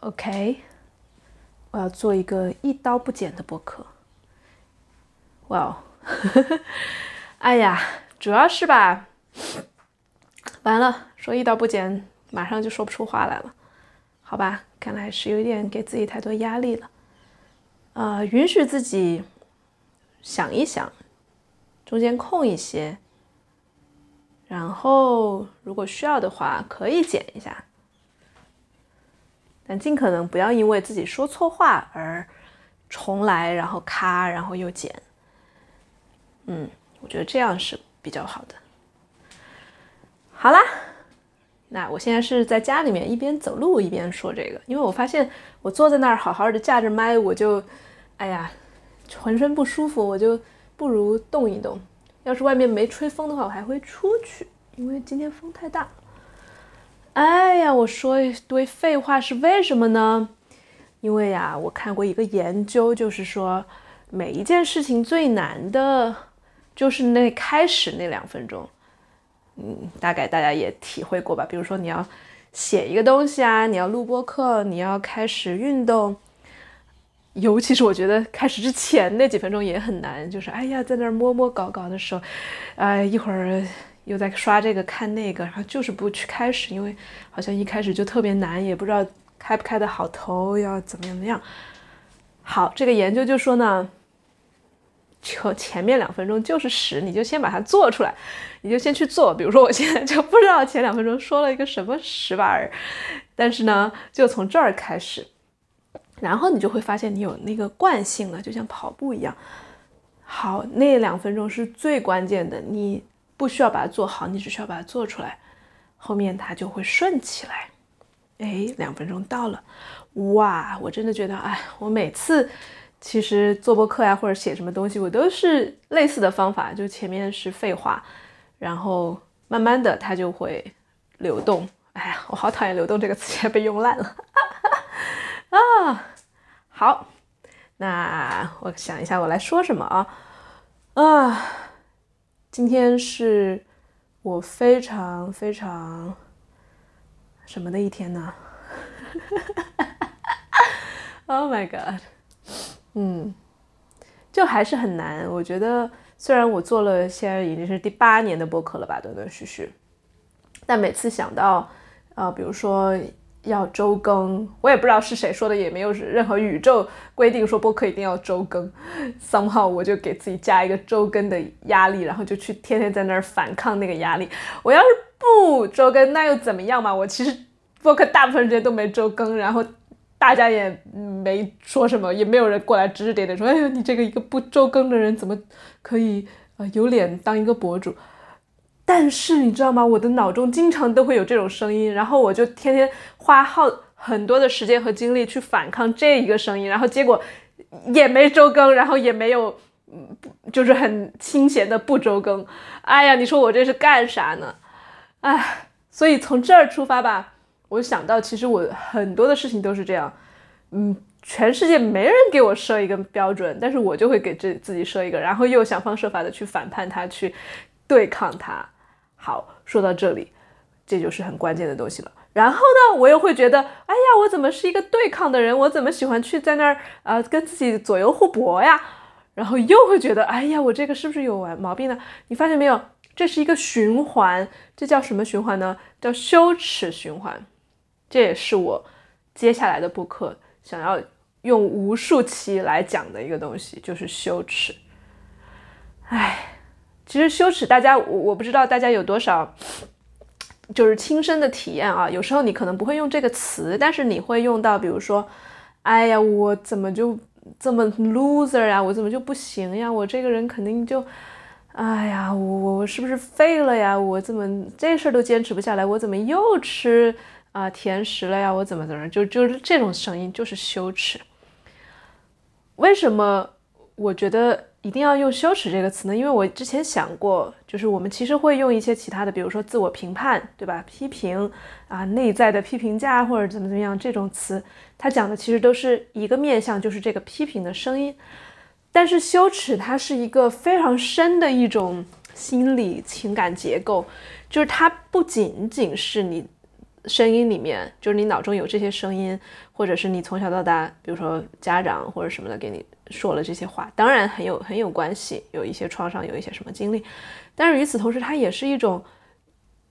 OK，我要做一个一刀不剪的播客。哇哦，哎呀，主要是吧，完了，说一刀不剪，马上就说不出话来了。好吧，看来是有点给自己太多压力了。呃，允许自己想一想，中间空一些，然后如果需要的话可以剪一下，但尽可能不要因为自己说错话而重来，然后咔，然后又剪。嗯，我觉得这样是比较好的。好啦，那我现在是在家里面一边走路一边说这个，因为我发现我坐在那儿好好的架着麦，我就，哎呀，浑身不舒服，我就不如动一动。要是外面没吹风的话，我还会出去，因为今天风太大。哎呀，我说一堆废话是为什么呢？因为呀，我看过一个研究，就是说每一件事情最难的。就是那开始那两分钟，嗯，大概大家也体会过吧。比如说你要写一个东西啊，你要录播课，你要开始运动，尤其是我觉得开始之前那几分钟也很难。就是哎呀，在那儿摸摸搞搞的时候，哎，一会儿又在刷这个看那个，然后就是不去开始，因为好像一开始就特别难，也不知道开不开的好头，要怎么样怎么样。好，这个研究就说呢。就前面两分钟就是屎，你就先把它做出来，你就先去做。比如说我现在就不知道前两分钟说了一个什么屎玩意儿，但是呢，就从这儿开始，然后你就会发现你有那个惯性了，就像跑步一样。好，那两分钟是最关键的，你不需要把它做好，你只需要把它做出来，后面它就会顺起来。哎，两分钟到了，哇，我真的觉得，哎，我每次。其实做播客呀，或者写什么东西，我都是类似的方法，就前面是废话，然后慢慢的它就会流动。哎呀，我好讨厌“流动”这个词，也被用烂了。啊，好，那我想一下，我来说什么啊？啊，今天是我非常非常什么的一天呢？Oh my god！嗯，就还是很难。我觉得，虽然我做了现在已经是第八年的播客了吧，断断续续，但每次想到，呃，比如说要周更，我也不知道是谁说的，也没有任何宇宙规定说播客一定要周更。somehow 我就给自己加一个周更的压力，然后就去天天在那儿反抗那个压力。我要是不周更，那又怎么样嘛？我其实播客大部分时间都没周更，然后。大家也没说什么，也没有人过来指指点点说：“哎呀，你这个一个不周更的人，怎么可以呃有脸当一个博主？”但是你知道吗？我的脑中经常都会有这种声音，然后我就天天花耗很多的时间和精力去反抗这一个声音，然后结果也没周更，然后也没有嗯，就是很清闲的不周更。哎呀，你说我这是干啥呢？哎，所以从这儿出发吧。我想到，其实我很多的事情都是这样，嗯，全世界没人给我设一个标准，但是我就会给自自己设一个，然后又想方设法的去反叛它，去对抗它。好，说到这里，这就是很关键的东西了。然后呢，我又会觉得，哎呀，我怎么是一个对抗的人？我怎么喜欢去在那儿啊，跟自己左右互搏呀？然后又会觉得，哎呀，我这个是不是有完毛病呢？你发现没有？这是一个循环，这叫什么循环呢？叫羞耻循环。这也是我接下来的播客想要用无数期来讲的一个东西，就是羞耻。唉，其实羞耻，大家我我不知道大家有多少就是亲身的体验啊。有时候你可能不会用这个词，但是你会用到，比如说，哎呀，我怎么就这么 loser 呀？我怎么就不行呀？我这个人肯定就，哎呀，我我是不是废了呀？我怎么这事儿都坚持不下来？我怎么又吃？啊，甜食了呀！我怎么怎么就就是这种声音，就是羞耻。为什么我觉得一定要用羞耻这个词呢？因为我之前想过，就是我们其实会用一些其他的，比如说自我评判，对吧？批评啊，内在的批评家或者怎么怎么样这种词，它讲的其实都是一个面向，就是这个批评的声音。但是羞耻它是一个非常深的一种心理情感结构，就是它不仅仅是你。声音里面，就是你脑中有这些声音，或者是你从小到大，比如说家长或者什么的给你说了这些话，当然很有很有关系，有一些创伤，有一些什么经历，但是与此同时，它也是一种，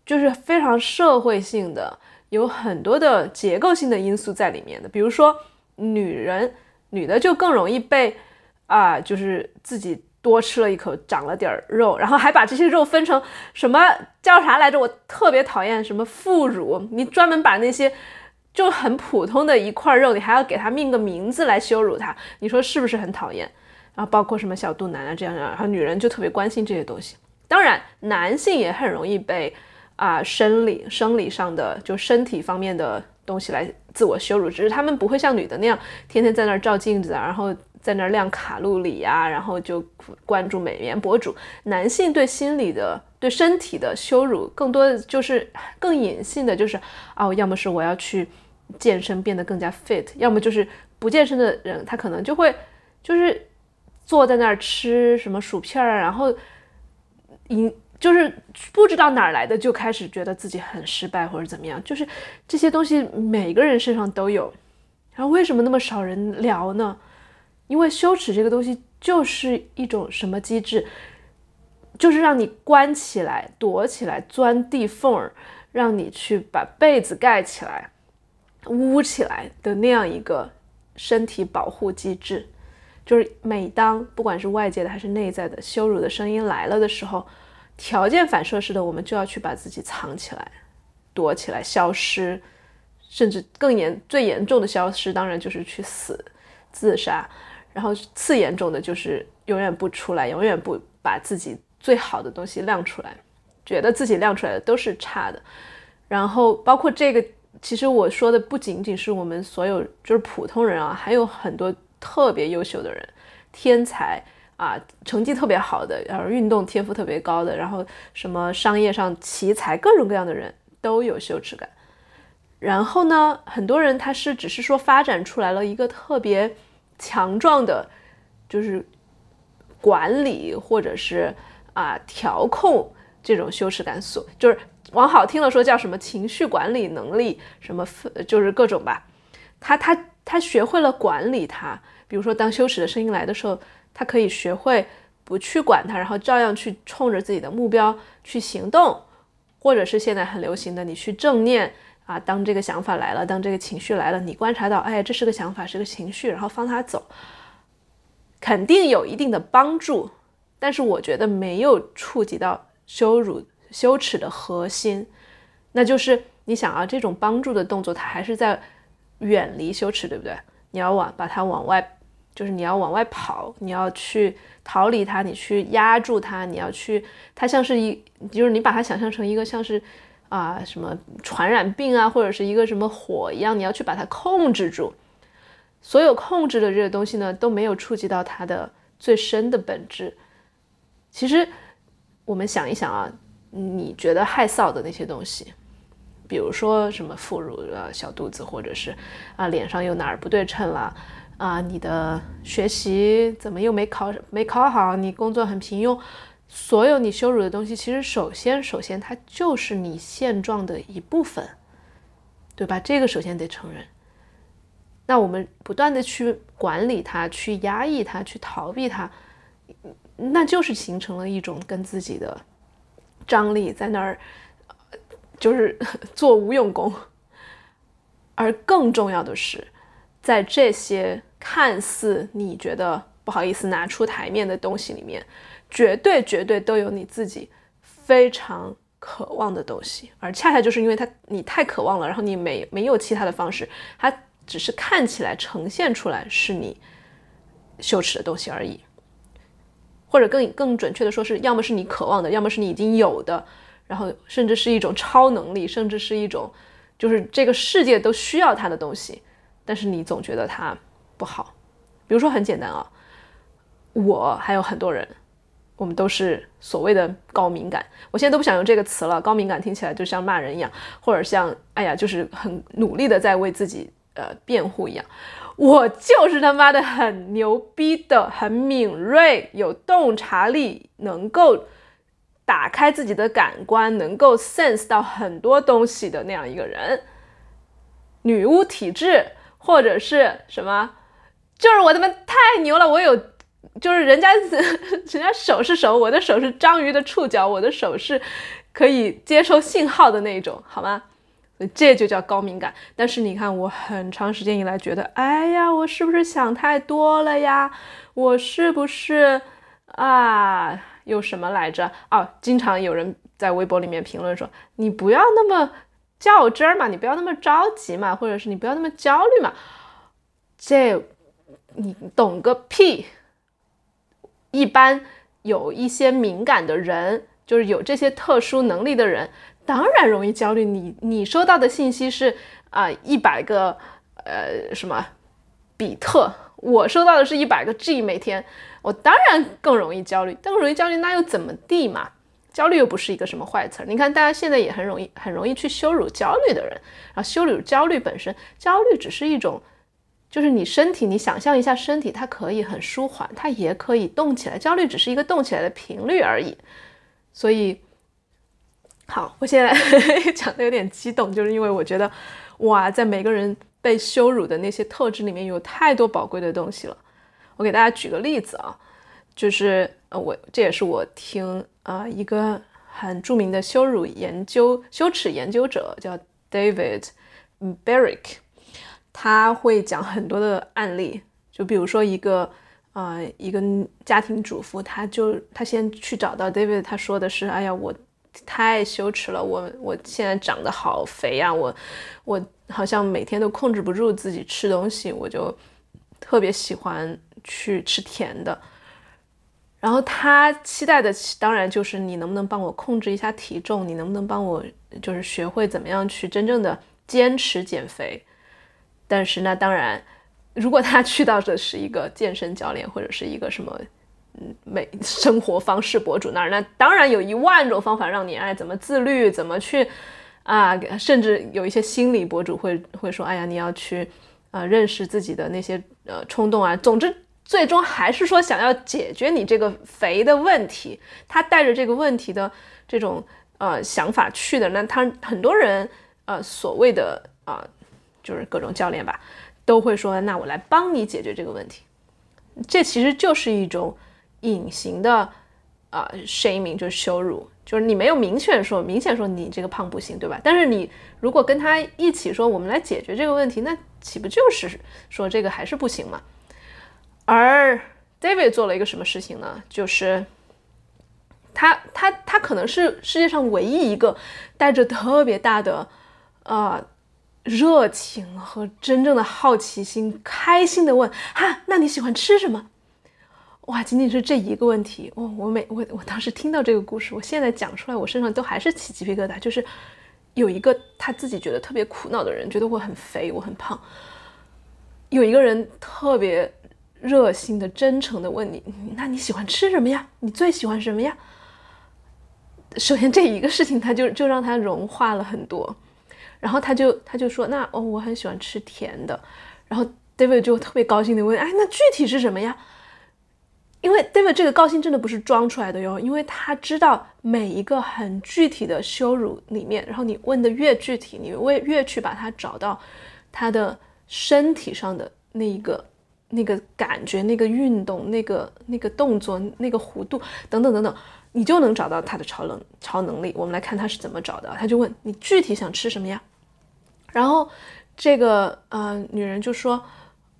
就是非常社会性的，有很多的结构性的因素在里面的，比如说女人，女的就更容易被啊，就是自己。多吃了一口，长了点肉，然后还把这些肉分成什么叫啥来着？我特别讨厌什么副乳，你专门把那些就很普通的一块肉，你还要给它命个名字来羞辱它，你说是不是很讨厌？然后包括什么小肚腩啊这样，然后女人就特别关心这些东西。当然，男性也很容易被啊生理生理上的就身体方面的东西来自我羞辱，只是他们不会像女的那样天天在那儿照镜子，然后。在那儿量卡路里呀，然后就关注美颜博主。男性对心理的、对身体的羞辱，更多的就是更隐性的，就是哦，要么是我要去健身变得更加 fit，要么就是不健身的人，他可能就会就是坐在那儿吃什么薯片儿，然后一就是不知道哪儿来的，就开始觉得自己很失败或者怎么样。就是这些东西每个人身上都有，然后为什么那么少人聊呢？因为羞耻这个东西就是一种什么机制，就是让你关起来、躲起来、钻地缝儿，让你去把被子盖起来、捂起来的那样一个身体保护机制。就是每当不管是外界的还是内在的羞辱的声音来了的时候，条件反射式的我们就要去把自己藏起来、躲起来、消失，甚至更严、最严重的消失，当然就是去死、自杀。然后次严重的就是永远不出来，永远不把自己最好的东西亮出来，觉得自己亮出来的都是差的。然后包括这个，其实我说的不仅仅是我们所有就是普通人啊，还有很多特别优秀的人，天才啊，成绩特别好的，然后运动天赋特别高的，然后什么商业上奇才，各种各样的人都有羞耻感。然后呢，很多人他是只是说发展出来了一个特别。强壮的，就是管理或者是啊调控这种羞耻感，所就是往好听了说叫什么情绪管理能力，什么就是各种吧。他他他学会了管理他，比如说当羞耻的声音来的时候，他可以学会不去管它，然后照样去冲着自己的目标去行动，或者是现在很流行的，你去正念。啊，当这个想法来了，当这个情绪来了，你观察到，哎，这是个想法，是个情绪，然后放它走，肯定有一定的帮助。但是我觉得没有触及到羞辱、羞耻的核心，那就是你想啊，这种帮助的动作，它还是在远离羞耻，对不对？你要往把它往外，就是你要往外跑，你要去逃离它，你去压住它，你要去，它像是一，就是你把它想象成一个像是。啊，什么传染病啊，或者是一个什么火一样，你要去把它控制住。所有控制的这些东西呢，都没有触及到它的最深的本质。其实，我们想一想啊，你觉得害臊的那些东西，比如说什么副乳啊、小肚子，或者是啊脸上又哪儿不对称了啊，你的学习怎么又没考没考好，你工作很平庸。所有你羞辱的东西，其实首先，首先它就是你现状的一部分，对吧？这个首先得承认。那我们不断的去管理它，去压抑它，去逃避它，那就是形成了一种跟自己的张力在那儿，就是 做无用功。而更重要的是，在这些看似你觉得不好意思拿出台面的东西里面。绝对绝对都有你自己非常渴望的东西，而恰恰就是因为它你太渴望了，然后你没没有其他的方式，它只是看起来呈现出来是你羞耻的东西而已，或者更更准确的说是，要么是你渴望的，要么是你已经有的，然后甚至是一种超能力，甚至是一种就是这个世界都需要它的东西，但是你总觉得它不好。比如说很简单啊，我还有很多人。我们都是所谓的高敏感，我现在都不想用这个词了。高敏感听起来就像骂人一样，或者像哎呀，就是很努力的在为自己呃辩护一样。我就是他妈的很牛逼的，很敏锐，有洞察力，能够打开自己的感官，能够 sense 到很多东西的那样一个人。女巫体质或者是什么，就是我他妈太牛了，我有，就是人家 人家手是手，我的手是章鱼的触角，我的手是可以接收信号的那种，好吗？这就叫高敏感。但是你看，我很长时间以来觉得，哎呀，我是不是想太多了呀？我是不是啊？有什么来着？哦，经常有人在微博里面评论说，你不要那么较真儿嘛，你不要那么着急嘛，或者是你不要那么焦虑嘛。这你懂个屁！一般有一些敏感的人，就是有这些特殊能力的人。当然容易焦虑。你你收到的信息是啊一百个呃什么比特，我收到的是一百个 G 每天，我当然更容易焦虑。更容易焦虑那又怎么地嘛？焦虑又不是一个什么坏词儿。你看大家现在也很容易很容易去羞辱焦虑的人，然后羞辱焦虑本身，焦虑只是一种，就是你身体，你想象一下身体，它可以很舒缓，它也可以动起来。焦虑只是一个动起来的频率而已，所以。好，我现在 讲的有点激动，就是因为我觉得，哇，在每个人被羞辱的那些特质里面有太多宝贵的东西了。我给大家举个例子啊，就是呃，我这也是我听啊一个很著名的羞辱研究、羞耻研究者叫 David b e r r i c k 他会讲很多的案例，就比如说一个啊一个家庭主妇，他就他先去找到 David，他说的是，哎呀我。太羞耻了，我我现在长得好肥呀，我我好像每天都控制不住自己吃东西，我就特别喜欢去吃甜的。然后他期待的当然就是你能不能帮我控制一下体重，你能不能帮我就是学会怎么样去真正的坚持减肥。但是那当然，如果他去到的是一个健身教练或者是一个什么。嗯，美生活方式博主那儿，那当然有一万种方法让你爱怎么自律，怎么去啊，甚至有一些心理博主会会说，哎呀，你要去啊认识自己的那些呃冲动啊。总之，最终还是说想要解决你这个肥的问题。他带着这个问题的这种呃想法去的，那他很多人呃所谓的啊就是各种教练吧，都会说，那我来帮你解决这个问题。这其实就是一种。隐形的啊，shaming 就是羞辱，就是你没有明确说，明显说你这个胖不行，对吧？但是你如果跟他一起说，我们来解决这个问题，那岂不就是说这个还是不行吗？而 David 做了一个什么事情呢？就是他他他可能是世界上唯一一个带着特别大的呃热情和真正的好奇心，开心的问：哈，那你喜欢吃什么？哇，仅仅是这一个问题，哦，我每我我当时听到这个故事，我现在讲出来，我身上都还是起鸡皮疙瘩。就是有一个他自己觉得特别苦恼的人，觉得我很肥，我很胖。有一个人特别热心的、真诚的问你：“那你喜欢吃什么呀？你最喜欢什么呀？”首先这一个事情，他就就让他融化了很多。然后他就他就说：“那哦，我很喜欢吃甜的。”然后 David 就特别高兴的问：“哎，那具体是什么呀？”因为 David 这个高兴真的不是装出来的哟，因为他知道每一个很具体的羞辱里面，然后你问的越具体，你越越去把他找到他的身体上的那一个那个感觉、那个运动、那个那个动作、那个弧度等等等等，你就能找到他的超能超能力。我们来看他是怎么找的，他就问你具体想吃什么呀？然后这个呃女人就说，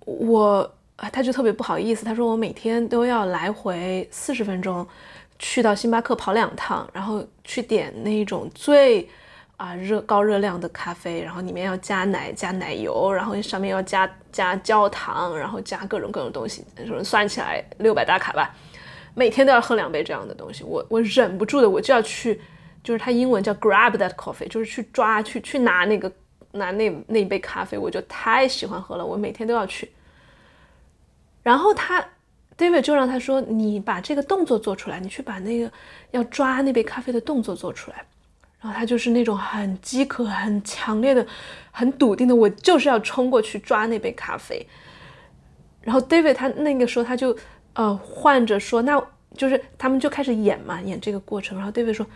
我。啊，他就特别不好意思，他说我每天都要来回四十分钟，去到星巴克跑两趟，然后去点那种最啊热高热量的咖啡，然后里面要加奶加奶油，然后上面要加加焦糖，然后加各种各种东西，算起来六百大卡吧，每天都要喝两杯这样的东西，我我忍不住的我就要去，就是他英文叫 grab that coffee，就是去抓去去拿那个拿那那一杯咖啡，我就太喜欢喝了，我每天都要去。然后他，David 就让他说：“你把这个动作做出来，你去把那个要抓那杯咖啡的动作做出来。”然后他就是那种很饥渴、很强烈的、很笃定的，我就是要冲过去抓那杯咖啡。然后 David 他那个时候他就呃换着说：“那就是他们就开始演嘛，演这个过程。然后 David 说，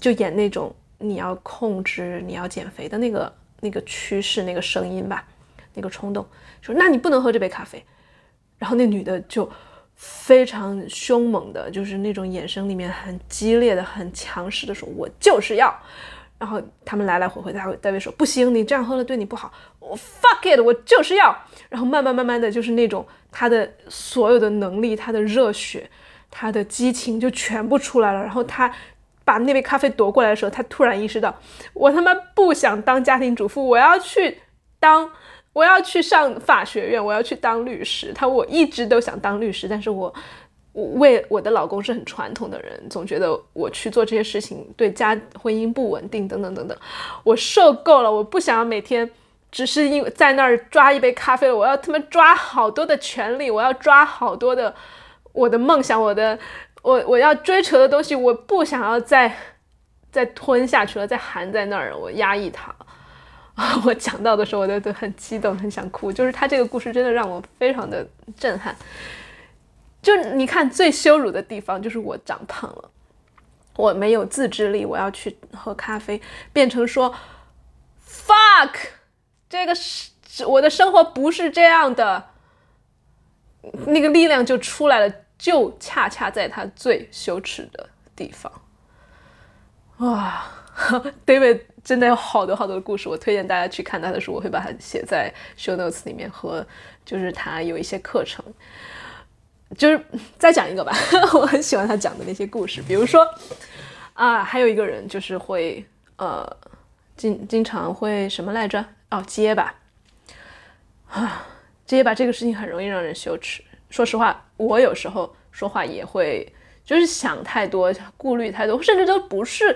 就演那种你要控制、你要减肥的那个那个趋势、那个声音吧，那个冲动，说那你不能喝这杯咖啡。然后那女的就非常凶猛的，就是那种眼神里面很激烈的、很强势的说，我就是要。然后他们来来回回，大卫大卫说不行，你这样喝了对你不好。我 fuck it，我就是要。然后慢慢慢慢的就是那种他的所有的能力，他的热血，他的激情就全部出来了。然后他把那杯咖啡夺过来的时候，他突然意识到，我他妈不想当家庭主妇，我要去当，我要去上法学院，我要去当律师。他我一直都想当律师，但是我。我为我的老公是很传统的人，总觉得我去做这些事情对家婚姻不稳定等等等等，我受够了，我不想要每天只是因为在那儿抓一杯咖啡了，我要他们抓好多的权利，我要抓好多的我的梦想，我的我我要追求的东西，我 不想要再再吞下去了，再含在那儿，我压抑它。我讲到的时候我都都很激动，很想哭，就是他这个故事真的让我非常的震撼。就你看，最羞辱的地方就是我长胖了，我没有自制力，我要去喝咖啡，变成说，fuck，这个是我的生活不是这样的，那个力量就出来了，就恰恰在他最羞耻的地方。哇，David 真的有好多好多的故事，我推荐大家去看他的书，我会把它写在 show notes 里面和就是他有一些课程。就是再讲一个吧，我很喜欢他讲的那些故事，比如说啊，还有一个人就是会呃，经经常会什么来着？哦，结巴啊，结巴这个事情很容易让人羞耻。说实话，我有时候说话也会就是想太多，顾虑太多，甚至都不是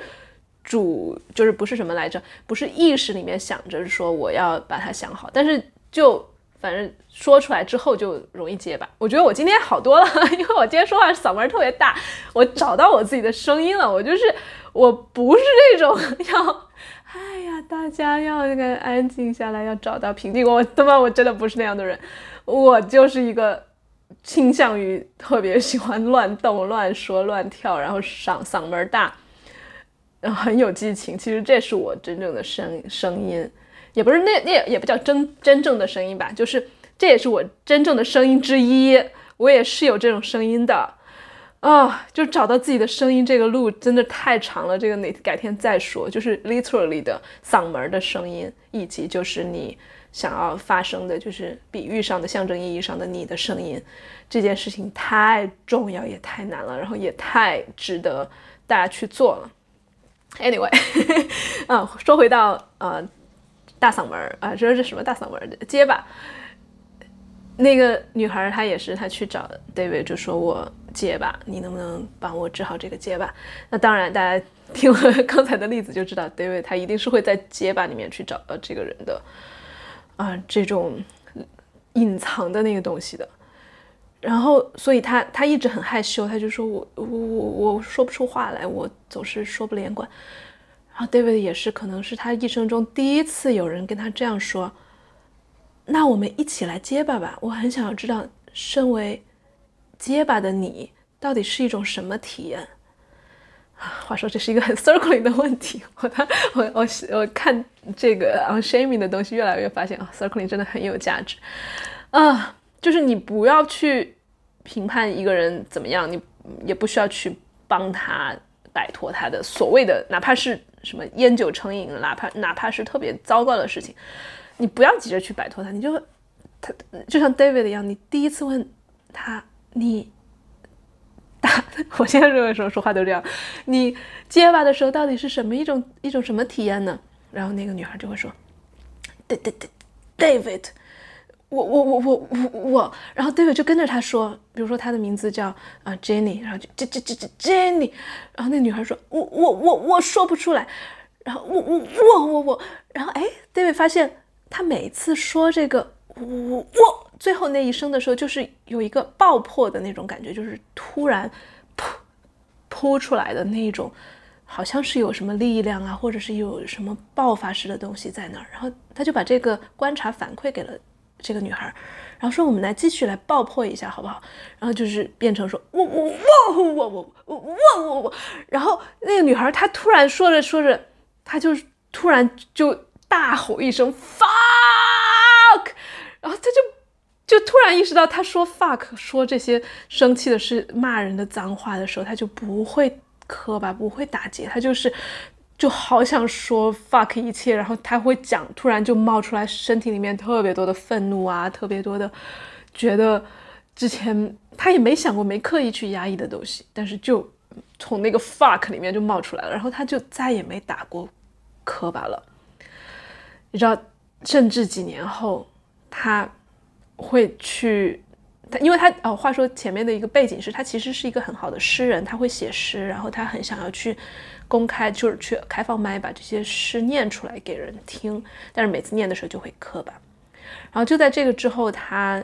主，就是不是什么来着？不是意识里面想着说我要把它想好，但是就。反正说出来之后就容易结巴。我觉得我今天好多了，因为我今天说话嗓门特别大，我找到我自己的声音了。我就是我不是那种要，哎呀，大家要那个安静下来，要找到平静。我他妈我真的不是那样的人，我就是一个倾向于特别喜欢乱动、乱说、乱跳，然后嗓嗓门大，很有激情。其实这是我真正的声声音。也不是那那也不叫真真正的声音吧，就是这也是我真正的声音之一，我也是有这种声音的，啊，就找到自己的声音这个路真的太长了，这个哪改天再说。就是 literally 的嗓门的声音，以及就是你想要发声的，就是比喻上的象征意义上的你的声音，这件事情太重要也太难了，然后也太值得大家去做了。Anyway，嗯，说回到呃。大嗓门儿啊，这是什么大嗓门的结巴？那个女孩她也是，她去找 David 就说：“我结巴，你能不能帮我治好这个结巴？”那当然，大家听了 刚才的例子就知道，David 他一定是会在结巴里面去找到这个人的啊，这种隐藏的那个东西的。然后，所以他他一直很害羞，他就说我我我我说不出话来，我总是说不连贯。然后 David 也是，可能是他一生中第一次有人跟他这样说。那我们一起来结巴吧，我很想要知道，身为结巴的你，到底是一种什么体验？话说这是一个很 circling 的问题。我我我我看这个 unshaming 的东西，越来越发现啊，circling 真的很有价值。啊，就是你不要去评判一个人怎么样，你也不需要去帮他摆脱他的所谓的，哪怕是。什么烟酒成瘾，哪怕哪怕是特别糟糕的事情，你不要急着去摆脱他，你就他就像 David 一样，你第一次问他，你打，我现在认为说说话都这样，你结巴的时候到底是什么一种一种什么体验呢？然后那个女孩就会说，对对对，David。我我我我我我，然后 David 就跟着他说，比如说他的名字叫啊 Jenny，然后就 J J J J Jenny，然后那女孩说，我我我我说不出来，然后我我我我我，然后哎，David 发现他每次说这个我我最后那一声的时候，就是有一个爆破的那种感觉，就是突然噗扑出来的那种，好像是有什么力量啊，或者是有什么爆发式的东西在那儿，然后他就把这个观察反馈给了。这个女孩，然后说我们来继续来爆破一下好不好？然后就是变成说我我我我我我我我，然后那个女孩她突然说着说着，她就突然就大吼一声 fuck，然后她就就突然意识到，她说 fuck 说这些生气的是骂人的脏话的时候，她就不会磕巴，不会打结，她就是。就好想说 fuck 一切，然后他会讲，突然就冒出来身体里面特别多的愤怒啊，特别多的觉得之前他也没想过、没刻意去压抑的东西，但是就从那个 fuck 里面就冒出来了，然后他就再也没打过磕巴了。你知道，甚至几年后他会去，他因为他哦，话说前面的一个背景是他其实是一个很好的诗人，他会写诗，然后他很想要去。公开就是去开放麦把这些诗念出来给人听，但是每次念的时候就会磕巴。然后就在这个之后，他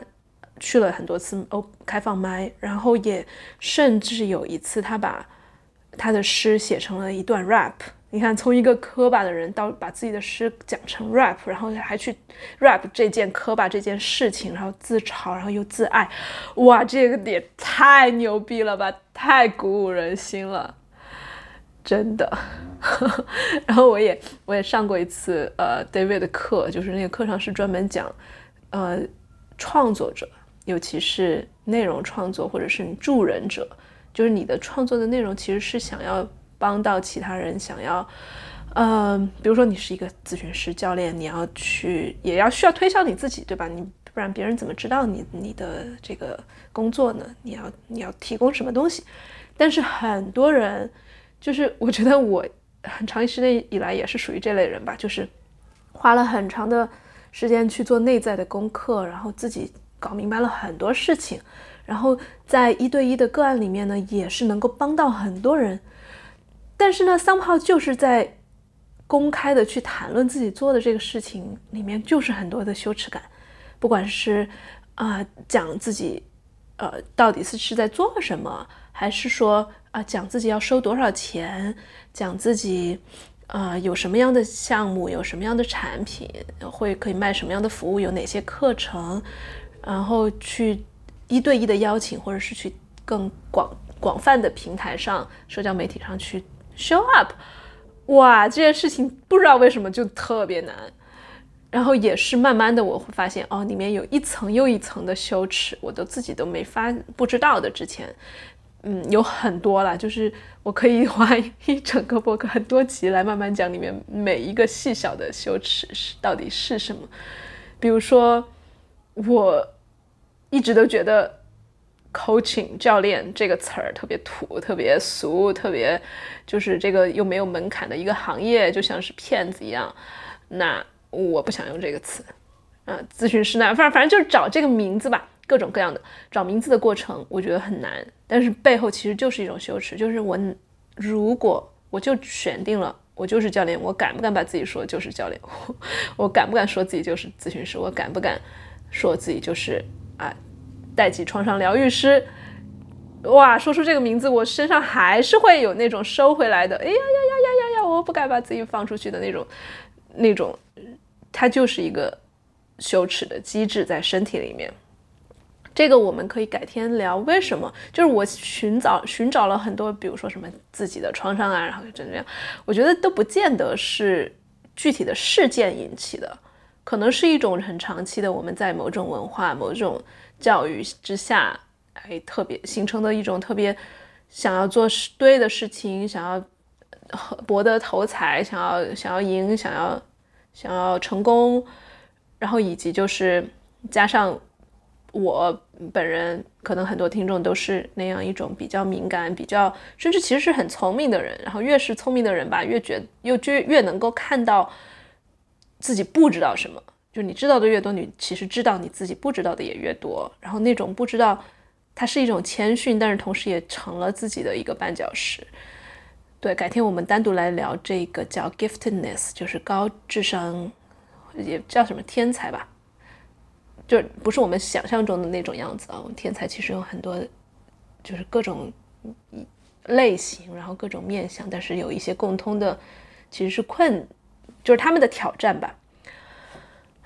去了很多次哦开放麦，然后也甚至有一次他把他的诗写成了一段 rap。你看，从一个磕巴的人到把自己的诗讲成 rap，然后还去 rap 这件磕巴这件事情，然后自嘲，然后又自爱，哇，这个也太牛逼了吧，太鼓舞人心了。真的，然后我也我也上过一次呃 David 的课，就是那个课上是专门讲，呃创作者，尤其是内容创作或者是你助人者，就是你的创作的内容其实是想要帮到其他人，想要，嗯，比如说你是一个咨询师教练，你要去也要需要推销你自己，对吧？你不然别人怎么知道你你的这个工作呢？你要你要提供什么东西？但是很多人。就是我觉得我很长时间以来也是属于这类人吧，就是花了很长的时间去做内在的功课，然后自己搞明白了很多事情，然后在一对一的个案里面呢，也是能够帮到很多人。但是呢，三炮就是在公开的去谈论自己做的这个事情里面，就是很多的羞耻感，不管是啊讲自己呃到底是是在做什么，还是说。啊，讲自己要收多少钱，讲自己，啊有什么样的项目，有什么样的产品，会可以卖什么样的服务，有哪些课程，然后去一对一的邀请，或者是去更广广泛的平台上，社交媒体上去 show up，哇，这件事情不知道为什么就特别难，然后也是慢慢的我会发现，哦，里面有一层又一层的羞耻，我都自己都没发不知道的之前。嗯，有很多了，就是我可以花一整个博客很多集来慢慢讲里面每一个细小的羞耻是到底是什么。比如说，我一直都觉得 coaching 教练这个词儿特别土、特别俗、特别就是这个又没有门槛的一个行业，就像是骗子一样。那我不想用这个词。啊，咨询师呢，反正反正就是找这个名字吧。各种各样的找名字的过程，我觉得很难，但是背后其实就是一种羞耻。就是我如果我就选定了，我就是教练，我敢不敢把自己说就是教练？我敢不敢说自己就是咨询师？我敢不敢说自己就是啊代际创伤疗愈师？哇，说出这个名字，我身上还是会有那种收回来的，哎呀呀呀呀呀呀，我不敢把自己放出去的那种那种，它就是一个羞耻的机制在身体里面。这个我们可以改天聊。为什么？就是我寻找寻找了很多，比如说什么自己的创伤啊，然后就这样，我觉得都不见得是具体的事件引起的，可能是一种很长期的我们在某种文化、某种教育之下，哎，特别形成的一种特别想要做对的事情，想要博得头彩，想要想要赢，想要想要成功，然后以及就是加上。我本人可能很多听众都是那样一种比较敏感、比较甚至其实是很聪明的人。然后越是聪明的人吧，越觉又就越能够看到自己不知道什么。就你知道的越多，你其实知道你自己不知道的也越多。然后那种不知道，它是一种谦逊，但是同时也成了自己的一个绊脚石。对，改天我们单独来聊这个叫 giftedness，就是高智商，也叫什么天才吧。就不是我们想象中的那种样子啊！天才其实有很多，就是各种类型，然后各种面相，但是有一些共通的，其实是困，就是他们的挑战吧。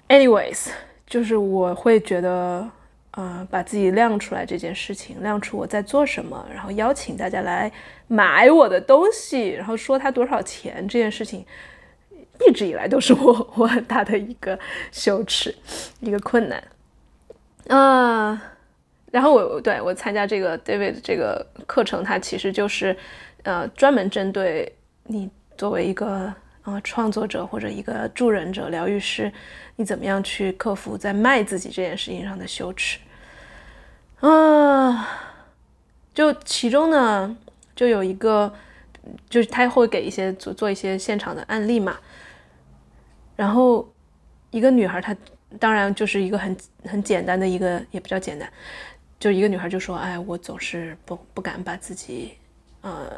Anyways，就是我会觉得，呃，把自己亮出来这件事情，亮出我在做什么，然后邀请大家来买我的东西，然后说它多少钱这件事情，一直以来都是我 我很大的一个羞耻，一个困难。啊，然后我对我参加这个 David 这个课程，它其实就是，呃，专门针对你作为一个呃创作者或者一个助人者、疗愈师，你怎么样去克服在卖自己这件事情上的羞耻。啊，就其中呢，就有一个，就是他会给一些做做一些现场的案例嘛，然后一个女孩她。当然，就是一个很很简单的一个，也比较简单，就一个女孩就说：“哎，我总是不不敢把自己呃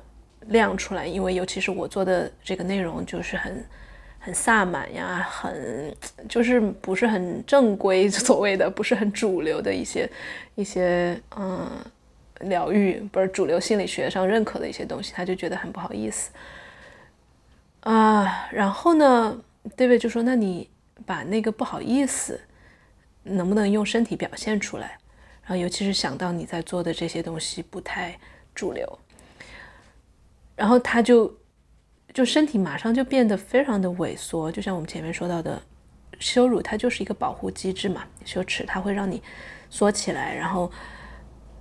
亮出来，因为尤其是我做的这个内容就是很很萨满呀，很就是不是很正规，所谓的不是很主流的一些一些嗯疗愈，不是主流心理学上认可的一些东西，她就觉得很不好意思啊。然后呢，David 就说：那你。把那个不好意思，能不能用身体表现出来？然后，尤其是想到你在做的这些东西不太主流，然后他就就身体马上就变得非常的萎缩，就像我们前面说到的，羞辱它就是一个保护机制嘛，羞耻它会让你缩起来，然后，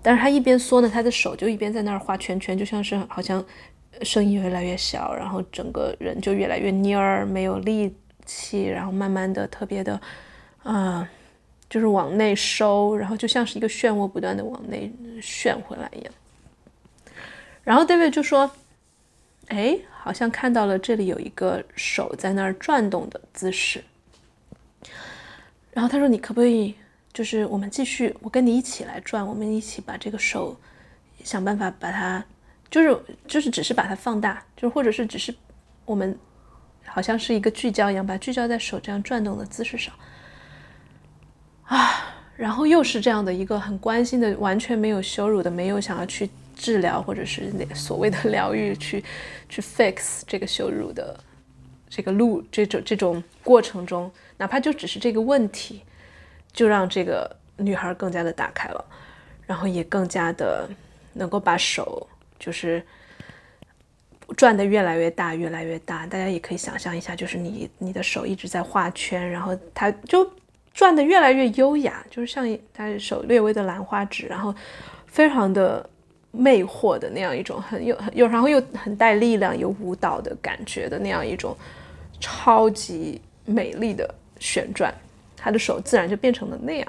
但是他一边缩呢，他的手就一边在那儿画圈圈，就像是好像声音越来越小，然后整个人就越来越蔫儿，没有力。气，然后慢慢的特别的，啊，就是往内收，然后就像是一个漩涡，不断的往内旋回来一样。然后 David 就说：“哎，好像看到了这里有一个手在那儿转动的姿势。”然后他说：“你可不可以，就是我们继续，我跟你一起来转，我们一起把这个手想办法把它，就是就是只是把它放大，就或者是只是我们。”好像是一个聚焦一样，把聚焦在手这样转动的姿势上啊，然后又是这样的一个很关心的，完全没有羞辱的，没有想要去治疗或者是那所谓的 疗愈，去去 fix 这个羞辱的这个路，这种这种过程中，哪怕就只是这个问题，就让这个女孩更加的打开了，然后也更加的能够把手就是。转的越来越大，越来越大。大家也可以想象一下，就是你你的手一直在画圈，然后它就转的越来越优雅，就是像他手略微的兰花指，然后非常的魅惑的那样一种很有很有，然后又很带力量、有舞蹈的感觉的那样一种超级美丽的旋转，他的手自然就变成了那样。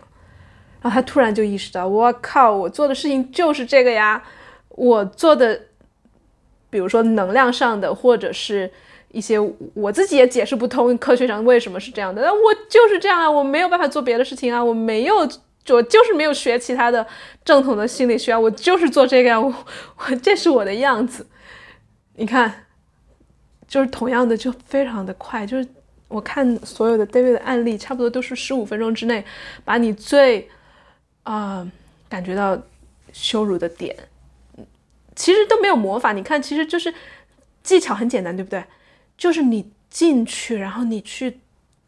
然后他突然就意识到，我靠，我做的事情就是这个呀，我做的。比如说能量上的，或者是一些我自己也解释不通科学上为什么是这样的，那我就是这样啊，我没有办法做别的事情啊，我没有，我就是没有学其他的正统的心理学啊，我就是做这个呀，我我这是我的样子。你看，就是同样的，就非常的快，就是我看所有的 David 的案例，差不多都是十五分钟之内，把你最啊感觉到羞辱的点。其实都没有魔法，你看，其实就是技巧很简单，对不对？就是你进去，然后你去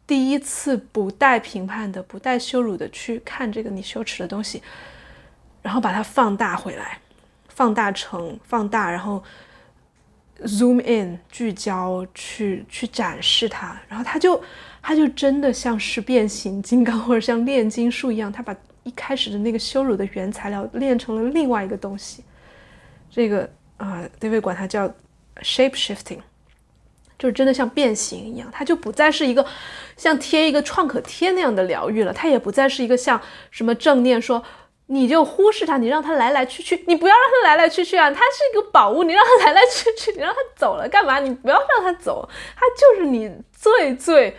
第一次不带评判的、不带羞辱的去看这个你羞耻的东西，然后把它放大回来，放大成放大，然后 zoom in 聚焦去去展示它，然后它就它就真的像是变形金刚或者像炼金术一样，它把一开始的那个羞辱的原材料炼成了另外一个东西。这个啊，David 管它叫 shape shifting，就是真的像变形一样，它就不再是一个像贴一个创可贴那样的疗愈了，它也不再是一个像什么正念说你就忽视它，你让它来来去去，你不要让它来来去去啊，它是一个宝物，你让它来来去去，你让它走了干嘛？你不要让它走，它就是你最最。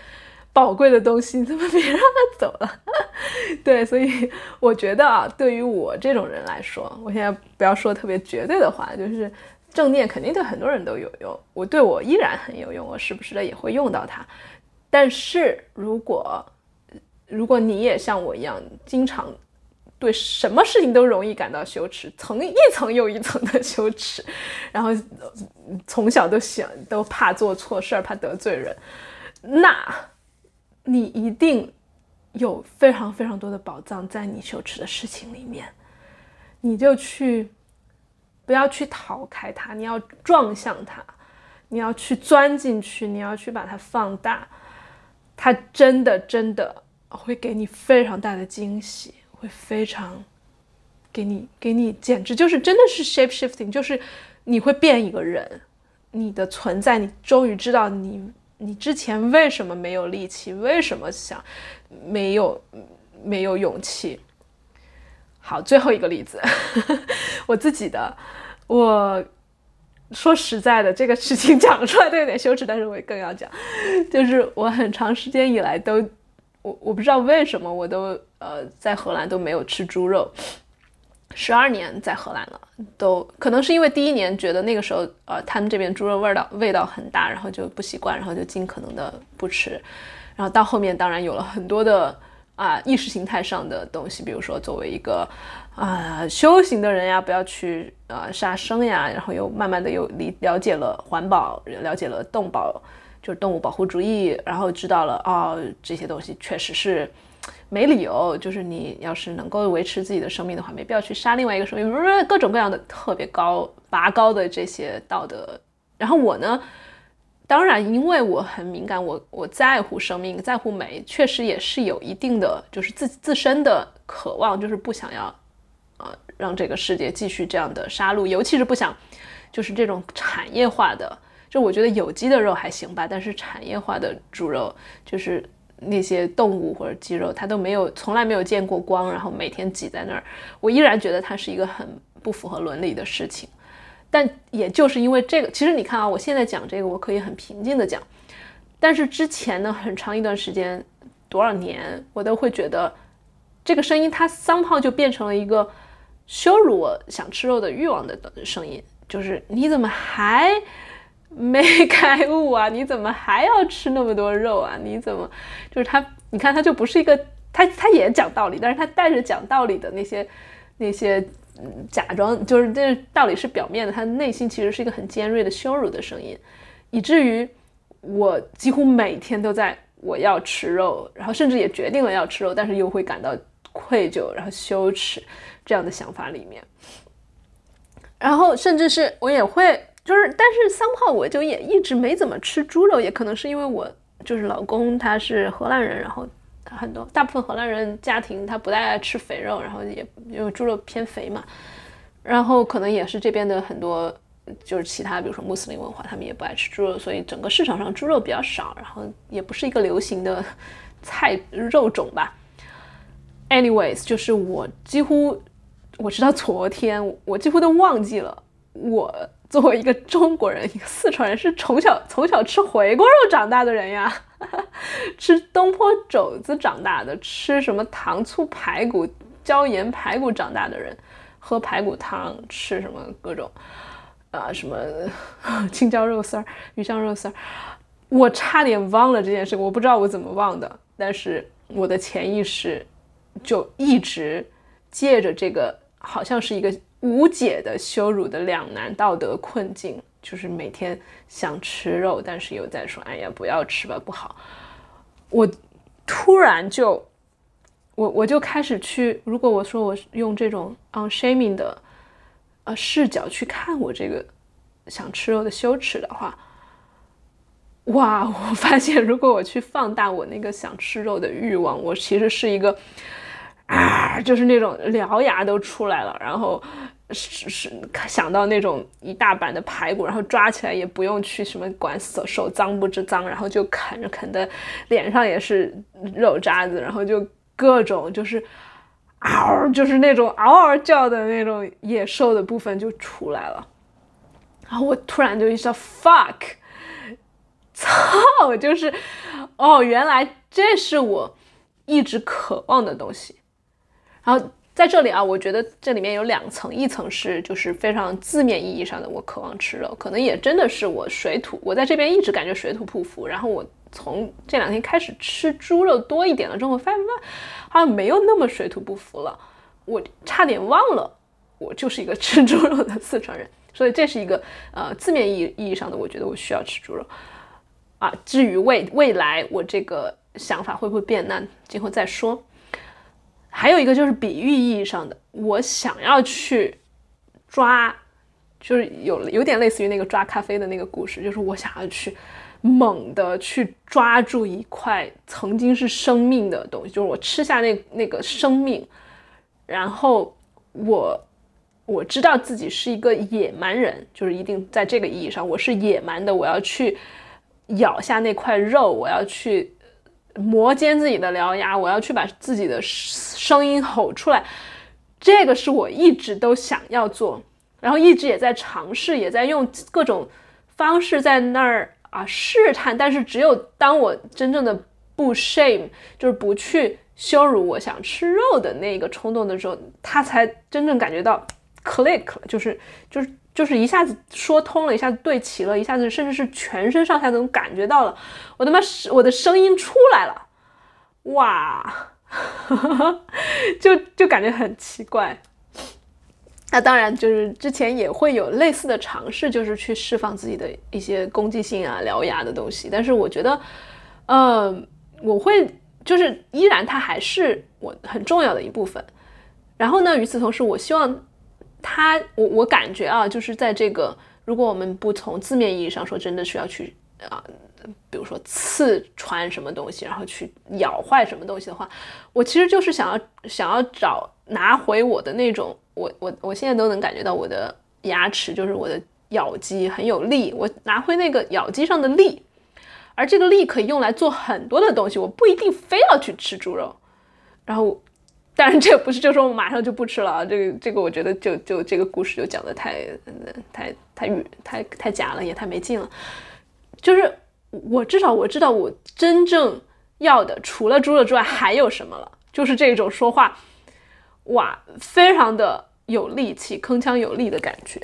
宝贵的东西，你 怎么别让他走了？对，所以我觉得啊，对于我这种人来说，我现在不要说特别绝对的话，就是正念肯定对很多人都有用，我对我依然很有用，我时不时的也会用到它。但是如果如果你也像我一样，经常对什么事情都容易感到羞耻，层一层又一层的羞耻，然后从小都想都怕做错事儿，怕得罪人，那。你一定有非常非常多的宝藏在你羞耻的事情里面，你就去，不要去逃开它，你要撞向它，你要去钻进去，你要去把它放大，它真的真的会给你非常大的惊喜，会非常给你给你，简直就是真的是 shape shifting，就是你会变一个人，你的存在，你终于知道你。你之前为什么没有力气？为什么想没有没有勇气？好，最后一个例子，我自己的。我说实在的，这个事情 讲出来都有点羞耻，但是我更要讲，就是我很长时间以来都，我我不知道为什么，我都呃在荷兰都没有吃猪肉。十二年在荷兰了，都可能是因为第一年觉得那个时候，呃，他们这边猪肉味道味道很大，然后就不习惯，然后就尽可能的不吃。然后到后面，当然有了很多的啊意识形态上的东西，比如说作为一个啊修行的人呀，不要去啊杀生呀，然后又慢慢的又理了解了环保，了解了动保，就是动物保护主义，然后知道了哦这些东西确实是。没理由，就是你要是能够维持自己的生命的话，没必要去杀另外一个生命，不是各种各样的特别高拔高的这些道德。然后我呢，当然因为我很敏感，我我在乎生命，在乎美，确实也是有一定的就是自自身的渴望，就是不想要呃让这个世界继续这样的杀戮，尤其是不想就是这种产业化的，就我觉得有机的肉还行吧，但是产业化的猪肉就是。那些动物或者肌肉，它都没有从来没有见过光，然后每天挤在那儿，我依然觉得它是一个很不符合伦理的事情。但也就是因为这个，其实你看啊，我现在讲这个，我可以很平静的讲。但是之前呢，很长一段时间，多少年，我都会觉得这个声音它 somehow 就变成了一个羞辱我想吃肉的欲望的声音，就是你怎么还？没开悟啊！你怎么还要吃那么多肉啊？你怎么就是他？你看他就不是一个他，他也讲道理，但是他带着讲道理的那些那些假装，就是这道理是表面的，他内心其实是一个很尖锐的羞辱的声音，以至于我几乎每天都在我要吃肉，然后甚至也决定了要吃肉，但是又会感到愧疚，然后羞耻这样的想法里面，然后甚至是我也会。就是，但是三炮我就也一直没怎么吃猪肉，也可能是因为我就是老公他是荷兰人，然后他很多大部分荷兰人家庭他不太爱吃肥肉，然后也因为猪肉偏肥嘛，然后可能也是这边的很多就是其他比如说穆斯林文化，他们也不爱吃猪肉，所以整个市场上猪肉比较少，然后也不是一个流行的菜肉种吧。Anyways，就是我几乎我直到昨天我几乎都忘记了我。作为一个中国人，一个四川人，是从小从小吃回锅肉长大的人呀，吃东坡肘子长大的，吃什么糖醋排骨、椒盐排骨长大的人，喝排骨汤，吃什么各种啊什么青椒肉丝儿、鱼香肉丝儿，我差点忘了这件事，我不知道我怎么忘的，但是我的潜意识就一直借着这个，好像是一个。无解的羞辱的两难道德困境，就是每天想吃肉，但是又在说：“哎呀，不要吃吧，不好。”我突然就，我我就开始去，如果我说我用这种 unshaming 的呃视角去看我这个想吃肉的羞耻的话，哇！我发现如果我去放大我那个想吃肉的欲望，我其实是一个啊，就是那种獠牙都出来了，然后。是是想到那种一大板的排骨，然后抓起来也不用去什么管手手脏不脏，然后就啃着啃的，脸上也是肉渣子，然后就各种就是嗷，就是那种嗷嗷叫的那种野兽的部分就出来了。然后我突然就意识到，fuck，操，就是哦，原来这是我一直渴望的东西，然后。在这里啊，我觉得这里面有两层，一层是就是非常字面意义上的我渴望吃肉，可能也真的是我水土，我在这边一直感觉水土不服。然后我从这两天开始吃猪肉多一点了之后，发现好像没有那么水土不服了。我差点忘了，我就是一个吃猪肉的四川人，所以这是一个呃字面意意义上的，我觉得我需要吃猪肉啊。至于未未来我这个想法会不会变？那今后再说。还有一个就是比喻意义上的，我想要去抓，就是有有点类似于那个抓咖啡的那个故事，就是我想要去猛的去抓住一块曾经是生命的东西，就是我吃下那那个生命，然后我我知道自己是一个野蛮人，就是一定在这个意义上我是野蛮的，我要去咬下那块肉，我要去。磨尖自己的獠牙，我要去把自己的声音吼出来，这个是我一直都想要做，然后一直也在尝试，也在用各种方式在那儿啊试探。但是只有当我真正的不 shame，就是不去羞辱我想吃肉的那个冲动的时候，他才真正感觉到 click 了，就是就是就是一下子说通了，一下子对齐了，一下子甚至是全身上下都感觉到了。我他妈我的声音出来了，哇，就就感觉很奇怪。那当然就是之前也会有类似的尝试，就是去释放自己的一些攻击性啊、獠牙的东西。但是我觉得，呃，我会就是依然它还是我很重要的一部分。然后呢，与此同时，我希望它，我我感觉啊，就是在这个，如果我们不从字面意义上说，真的需要去啊。比如说刺穿什么东西，然后去咬坏什么东西的话，我其实就是想要想要找拿回我的那种，我我我现在都能感觉到我的牙齿就是我的咬肌很有力，我拿回那个咬肌上的力，而这个力可以用来做很多的东西，我不一定非要去吃猪肉。然后，当然这不是就说我马上就不吃了啊，这个这个我觉得就就这个故事就讲的太太太太太太假了，也太没劲了，就是。我至少我知道我真正要的，除了猪肉之外还有什么了？就是这种说话，哇，非常的有力气、铿锵有力的感觉。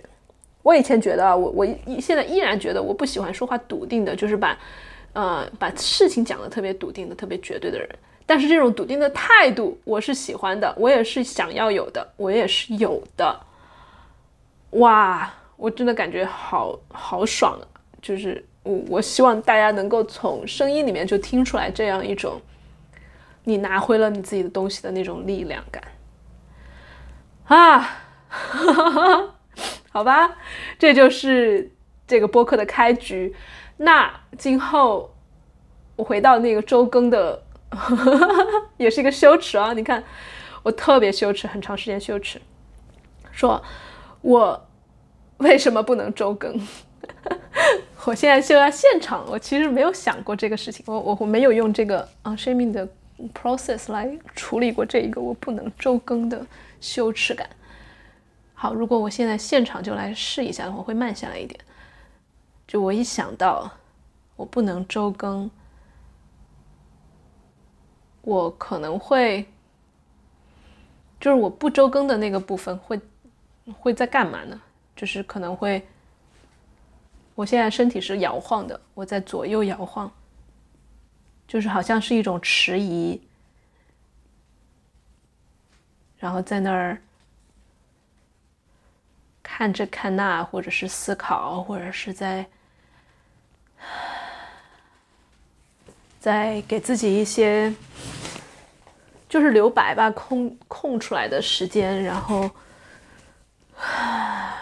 我以前觉得啊，我我现在依然觉得我不喜欢说话笃定的，就是把，呃，把事情讲的特别笃定的、特别绝对的人。但是这种笃定的态度，我是喜欢的，我也是想要有的，我也是有的。哇，我真的感觉好好爽啊！就是。我我希望大家能够从声音里面就听出来这样一种，你拿回了你自己的东西的那种力量感啊，好吧，这就是这个播客的开局。那今后我回到那个周更的，也是一个羞耻啊！你看，我特别羞耻，很长时间羞耻，说我为什么不能周更？我现在就要现场，我其实没有想过这个事情，我我我没有用这个 “unshaming” 的 process 来处理过这一个我不能周更的羞耻感。好，如果我现在现场就来试一下的话，会慢下来一点。就我一想到我不能周更，我可能会就是我不周更的那个部分会会在干嘛呢？就是可能会。我现在身体是摇晃的，我在左右摇晃，就是好像是一种迟疑，然后在那儿看这看那，或者是思考，或者是在在给自己一些就是留白吧，空空出来的时间，然后。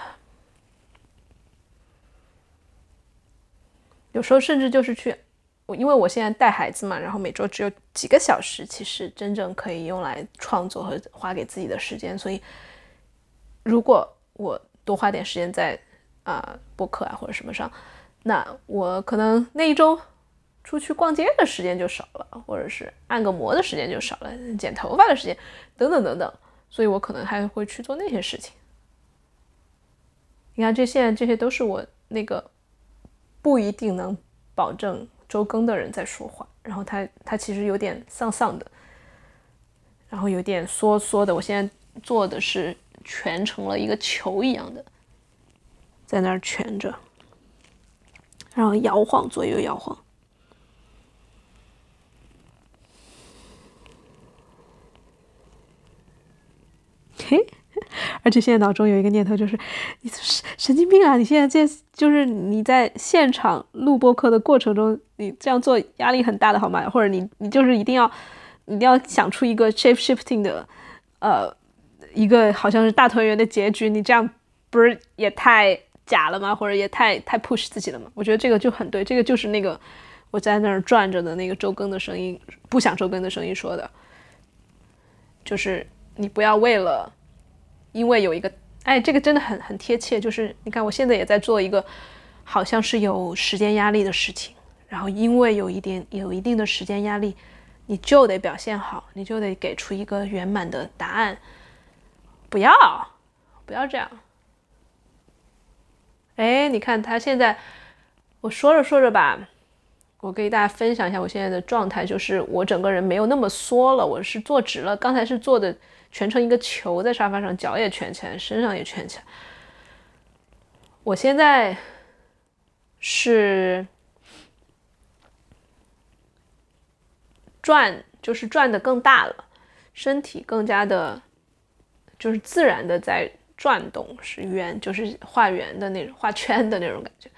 有时候甚至就是去，我因为我现在带孩子嘛，然后每周只有几个小时，其实真正可以用来创作和花给自己的时间。所以，如果我多花点时间在啊播客啊或者什么上，那我可能那一周出去逛街的时间就少了，或者是按个摩的时间就少了，剪头发的时间等等等等。所以我可能还会去做那些事情。你看，这现在这些都是我那个。不一定能保证周更的人在说话，然后他他其实有点丧丧的，然后有点缩缩的。我现在做的是蜷成了一个球一样的，在那儿蜷着，然后摇晃，左右摇晃。嘿，而且现在脑中有一个念头，就是你神神经病啊！你现在这就是你在现场录播课的过程中，你这样做压力很大的好吗？或者你你就是一定要一定要想出一个 shape shifting 的呃一个好像是大团圆的结局，你这样不是也太假了吗？或者也太太 push 自己了吗？我觉得这个就很对，这个就是那个我在那儿转着的那个周更的声音，不想周更的声音说的，就是你不要为了。因为有一个，哎，这个真的很很贴切，就是你看，我现在也在做一个好像是有时间压力的事情，然后因为有一点有一定的时间压力，你就得表现好，你就得给出一个圆满的答案，不要不要这样。哎，你看他现在，我说着说着吧，我给大家分享一下我现在的状态，就是我整个人没有那么缩了，我是坐直了，刚才是坐的。蜷成一个球在沙发上，脚也蜷起来，身上也蜷起来。我现在是转，就是转的更大了，身体更加的，就是自然的在转动，是圆，就是画圆的那种，画圈的那种感觉。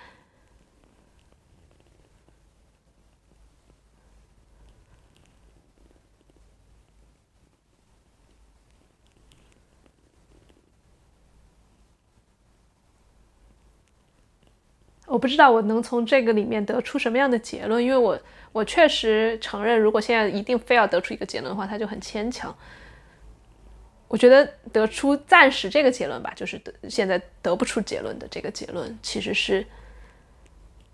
我不知道我能从这个里面得出什么样的结论，因为我我确实承认，如果现在一定非要得出一个结论的话，它就很牵强。我觉得得出暂时这个结论吧，就是得现在得不出结论的这个结论，其实是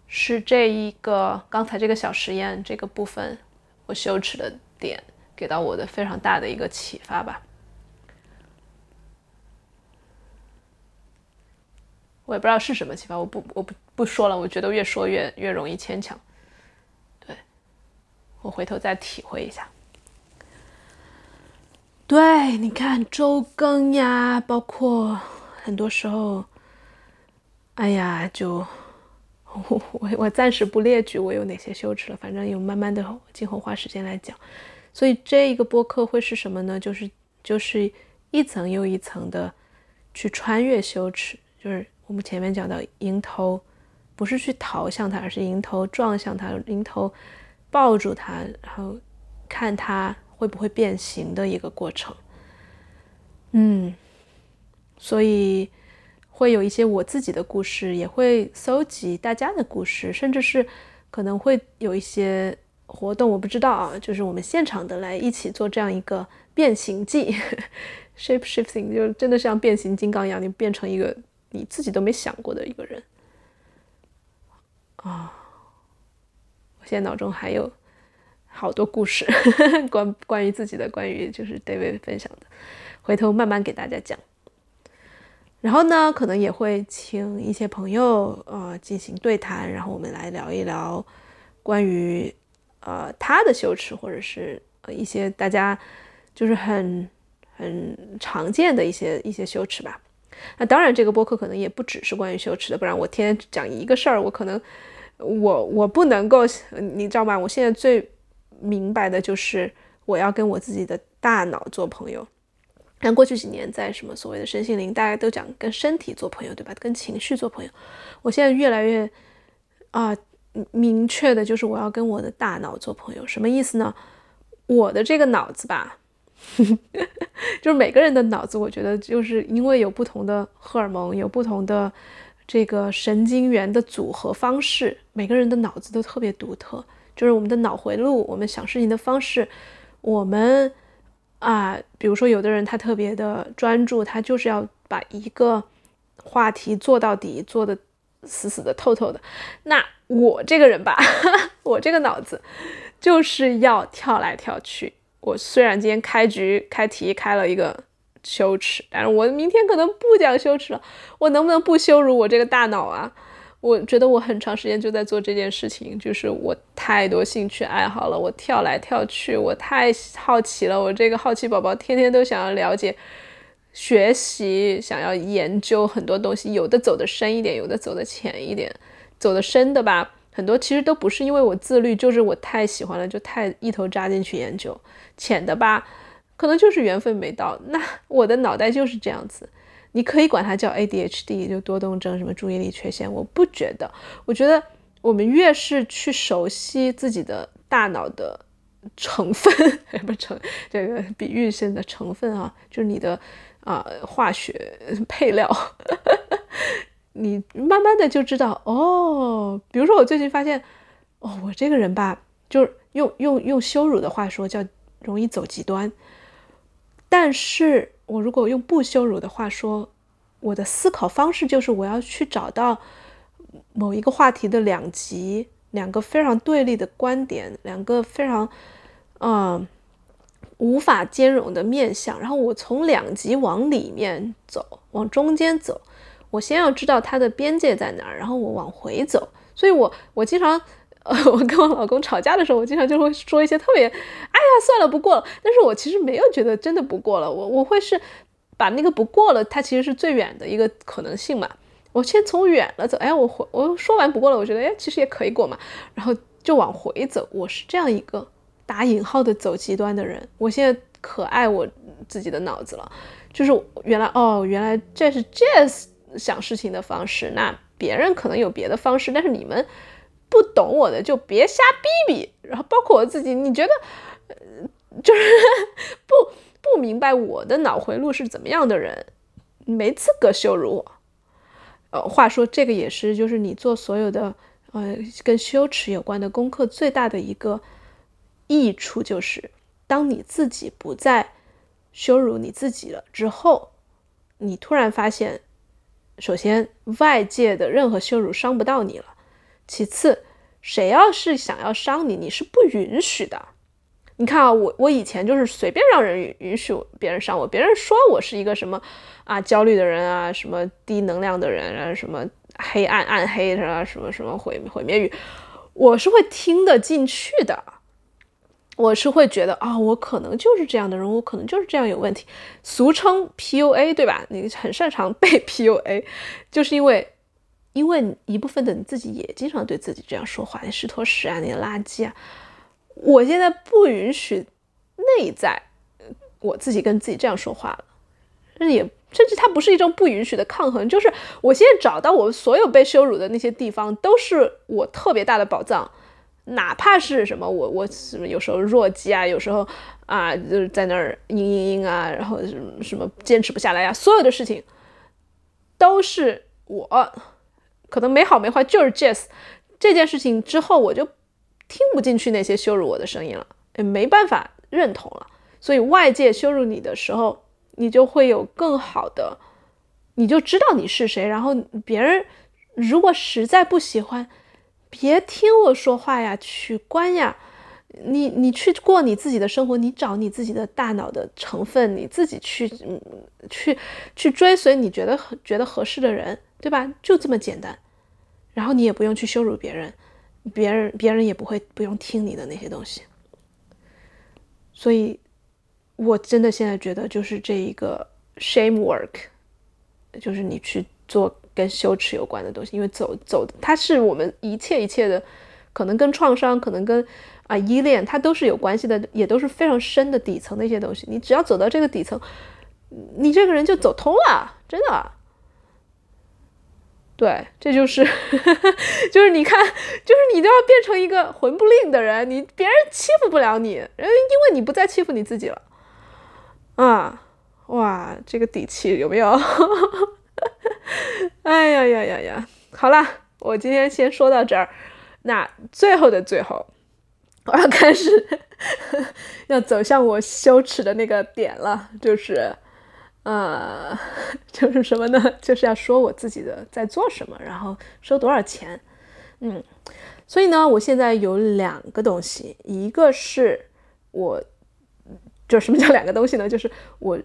是这一个刚才这个小实验这个部分我羞耻的点给到我的非常大的一个启发吧。我也不知道是什么启发，我不我不不说了，我觉得越说越越容易牵强。对，我回头再体会一下。对，你看周更呀，包括很多时候，哎呀，就我我我暂时不列举我有哪些羞耻了，反正有慢慢的今后花时间来讲。所以这一个播客会是什么呢？就是就是一层又一层的去穿越羞耻，就是。我们前面讲到迎头，不是去逃向他，而是迎头撞向他，迎头抱住他，然后看他会不会变形的一个过程。嗯，所以会有一些我自己的故事，也会搜集大家的故事，甚至是可能会有一些活动，我不知道啊，就是我们现场的来一起做这样一个变形记，shape shifting，就真的像变形金刚一样，你变成一个。你自己都没想过的一个人啊！我现在脑中还有好多故事，关关于自己的，关于就是 David 分享的，回头慢慢给大家讲。然后呢，可能也会请一些朋友呃进行对谈，然后我们来聊一聊关于呃他的羞耻，或者是呃一些大家就是很很常见的一些一些羞耻吧。那当然，这个播客可能也不只是关于羞耻的，不然我天天讲一个事儿，我可能我我不能够，你知道吗？我现在最明白的就是我要跟我自己的大脑做朋友。像过去几年在什么所谓的身心灵，大家都讲跟身体做朋友，对吧？跟情绪做朋友。我现在越来越啊明确的就是我要跟我的大脑做朋友。什么意思呢？我的这个脑子吧。就是每个人的脑子，我觉得就是因为有不同的荷尔蒙，有不同的这个神经元的组合方式，每个人的脑子都特别独特。就是我们的脑回路，我们想事情的方式，我们啊，比如说有的人他特别的专注，他就是要把一个话题做到底，做的死死的、透透的。那我这个人吧，我这个脑子就是要跳来跳去。我虽然今天开局开题开了一个羞耻，但是我明天可能不讲羞耻了。我能不能不羞辱我这个大脑啊？我觉得我很长时间就在做这件事情，就是我太多兴趣爱好了，我跳来跳去，我太好奇了。我这个好奇宝宝天天都想要了解、学习，想要研究很多东西，有的走得深一点，有的走得浅一点。走得深的吧，很多其实都不是因为我自律，就是我太喜欢了，就太一头扎进去研究。浅的吧，可能就是缘分没到。那 我的脑袋就是这样子，你可以管它叫 ADHD，就多动症，什么注意力缺陷。我不觉得，我觉得我们越是去熟悉自己的大脑的成分，不成这个比喻性的成分啊，就是你的啊化学配料，你慢慢的就知道哦。比如说我最近发现，哦，我这个人吧，就是用用用羞辱的话说叫。容易走极端，但是我如果用不羞辱的话说，我的思考方式就是我要去找到某一个话题的两极，两个非常对立的观点，两个非常嗯无法兼容的面相，然后我从两极往里面走，往中间走，我先要知道它的边界在哪儿，然后我往回走，所以我我经常。呃，我跟我老公吵架的时候，我经常就会说一些特别，哎呀，算了，不过了。但是我其实没有觉得真的不过了，我我会是把那个不过了，它其实是最远的一个可能性嘛。我先从远了走，哎，我回我说完不过了，我觉得哎，其实也可以过嘛，然后就往回走。我是这样一个打引号的走极端的人。我现在可爱我自己的脑子了，就是原来哦，原来这是 Jazz 想事情的方式，那别人可能有别的方式，但是你们。不懂我的就别瞎逼逼，然后包括我自己，你觉得，就是 不不明白我的脑回路是怎么样的人，没资格羞辱我。呃，话说这个也是，就是你做所有的呃跟羞耻有关的功课，最大的一个益处就是，当你自己不再羞辱你自己了之后，你突然发现，首先外界的任何羞辱伤不到你了。其次，谁要是想要伤你，你是不允许的。你看啊，我我以前就是随便让人允允许别人伤我，别人说我是一个什么啊焦虑的人啊，什么低能量的人啊，什么黑暗暗黑的啊，什么什么毁毁灭语，我是会听得进去的。我是会觉得啊，我可能就是这样的人，我可能就是这样有问题，俗称 PUA，对吧？你很擅长被 PUA，就是因为。因为一部分的你自己也经常对自己这样说话，你石坨屎啊，你垃圾啊！我现在不允许内在我自己跟自己这样说话了，也甚至它不是一种不允许的抗衡，就是我现在找到我所有被羞辱的那些地方，都是我特别大的宝藏，哪怕是什么我我什么有时候弱鸡啊，有时候啊就是在那儿嘤嘤嘤啊，然后什么什么坚持不下来呀，所有的事情都是我。可能没好没坏，就是 Jazz 这件事情之后，我就听不进去那些羞辱我的声音了，也没办法认同了。所以外界羞辱你的时候，你就会有更好的，你就知道你是谁。然后别人如果实在不喜欢，别听我说话呀，取关呀，你你去过你自己的生活，你找你自己的大脑的成分，你自己去去去追随你觉得觉得合适的人。对吧？就这么简单，然后你也不用去羞辱别人，别人别人也不会不用听你的那些东西。所以，我真的现在觉得，就是这一个 shame work，就是你去做跟羞耻有关的东西，因为走走，它是我们一切一切的，可能跟创伤，可能跟啊依恋，它都是有关系的，也都是非常深的底层的一些东西。你只要走到这个底层，你这个人就走通了，真的。对，这就是，就是你看，就是你都要变成一个魂不吝的人，你别人欺负不了你，人因为你不再欺负你自己了，啊，哇，这个底气有没有？哎呀呀呀呀！好了，我今天先说到这儿，那最后的最后，我要开始 要走向我羞耻的那个点了，就是。呃，就是什么呢？就是要说我自己的在做什么，然后收多少钱。嗯，所以呢，我现在有两个东西，一个是我，就什么叫两个东西呢？就是我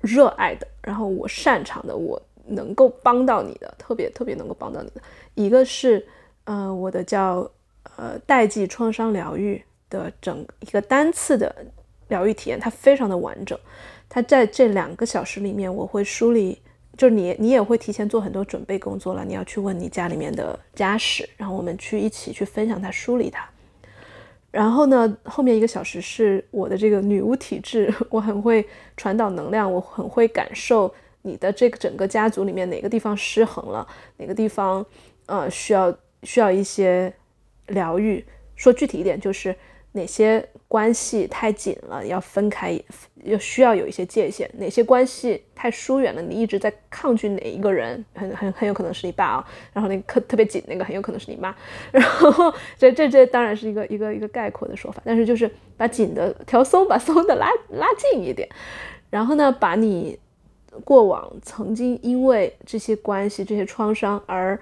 热爱的，然后我擅长的，我能够帮到你的，特别特别能够帮到你的。一个是呃，我的叫呃代际创伤疗愈的整一个单次的疗愈体验，它非常的完整。他在这两个小时里面，我会梳理，就是你你也会提前做很多准备工作了。你要去问你家里面的家史，然后我们去一起去分享它，梳理它。然后呢，后面一个小时是我的这个女巫体质，我很会传导能量，我很会感受你的这个整个家族里面哪个地方失衡了，哪个地方呃需要需要一些疗愈。说具体一点，就是哪些关系太紧了，要分开，要需要有一些界限；哪些关系太疏远了，你一直在抗拒哪一个人，很很很有可能是你爸啊。然后那个特特别紧那个，很有可能是你妈。然后这这这当然是一个一个一个概括的说法，但是就是把紧的调松，把松的拉拉近一点。然后呢，把你过往曾经因为这些关系、这些创伤而。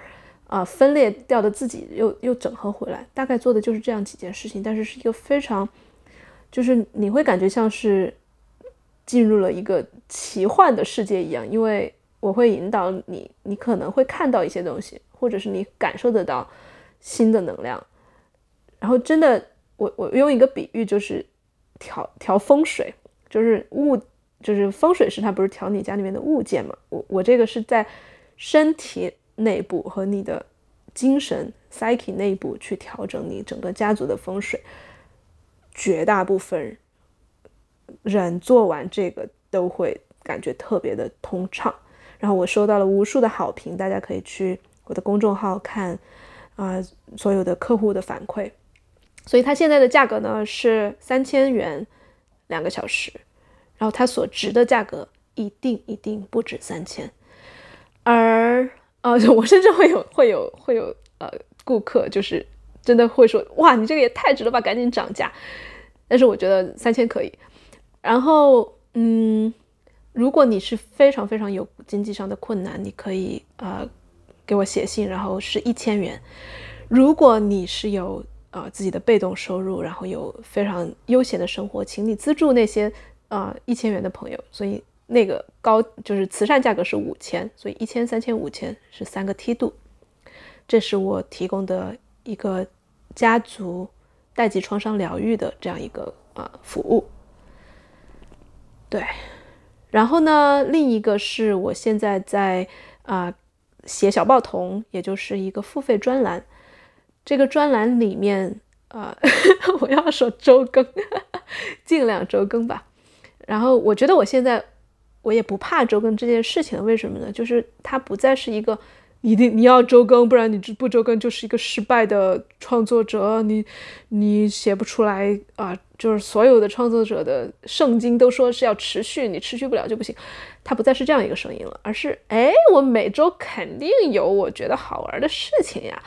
啊，分裂掉的自己又又整合回来，大概做的就是这样几件事情，但是是一个非常，就是你会感觉像是进入了一个奇幻的世界一样，因为我会引导你，你可能会看到一些东西，或者是你感受得到新的能量，然后真的，我我用一个比喻就是调调风水，就是物，就是风水师他不是调你家里面的物件嘛，我我这个是在身体。内部和你的精神 psyche 内部去调整你整个家族的风水，绝大部分人做完这个都会感觉特别的通畅。然后我收到了无数的好评，大家可以去我的公众号看啊，所有的客户的反馈。所以它现在的价格呢是三千元两个小时，然后它所值的价格一定一定不止三千，而。啊，我甚至会有会有会有呃顾客，就是真的会说，哇，你这个也太值了吧，赶紧涨价。但是我觉得三千可以。然后，嗯，如果你是非常非常有经济上的困难，你可以呃给我写信，然后是一千元。如果你是有呃自己的被动收入，然后有非常悠闲的生活，请你资助那些呃一千元的朋友。所以。那个高就是慈善价格是五千，所以一千、三千、五千是三个梯度。这是我提供的一个家族代际创伤疗愈的这样一个啊服务。对，然后呢，另一个是我现在在啊写小报童，也就是一个付费专栏。这个专栏里面啊，我要说周更，尽量周更吧。然后我觉得我现在。我也不怕周更这件事情，为什么呢？就是它不再是一个一定你要周更，不然你不周更就是一个失败的创作者，你你写不出来啊！就是所有的创作者的圣经都说是要持续，你持续不了就不行。它不再是这样一个声音了，而是哎，我每周肯定有我觉得好玩的事情呀，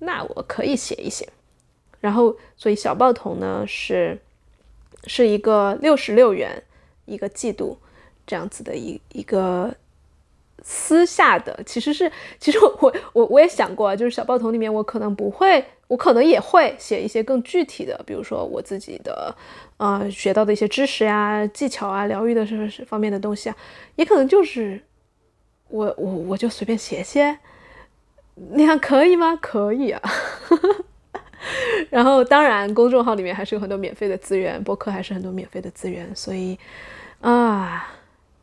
那我可以写一写。然后，所以小报童呢是是一个六十六元一个季度。这样子的一一个私下的，其实是，其实我我我也想过啊，就是小报童里面，我可能不会，我可能也会写一些更具体的，比如说我自己的，呃，学到的一些知识呀、技巧啊、疗愈的什什方面的东西啊，也可能就是我我我就随便写写，那样可以吗？可以啊。然后当然，公众号里面还是有很多免费的资源，博客还是很多免费的资源，所以啊。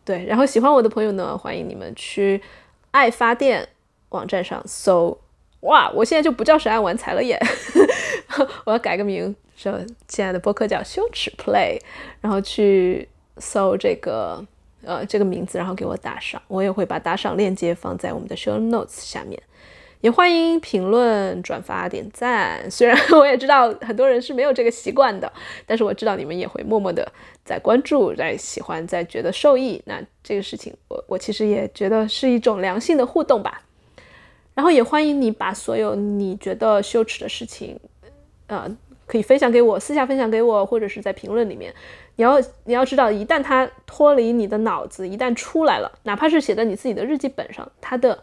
对，然后喜欢我的朋友呢，欢迎你们去爱发电网站上搜。哇，我现在就不叫神爱玩财了耶，我要改个名，说亲爱的播客叫羞耻 Play，然后去搜这个呃这个名字，然后给我打赏，我也会把打赏链接放在我们的 Show Notes 下面。也欢迎评论、转发、点赞。虽然我也知道很多人是没有这个习惯的，但是我知道你们也会默默的在关注、在喜欢、在觉得受益。那这个事情，我我其实也觉得是一种良性的互动吧。然后也欢迎你把所有你觉得羞耻的事情，呃，可以分享给我，私下分享给我，或者是在评论里面。你要你要知道，一旦它脱离你的脑子，一旦出来了，哪怕是写在你自己的日记本上，它的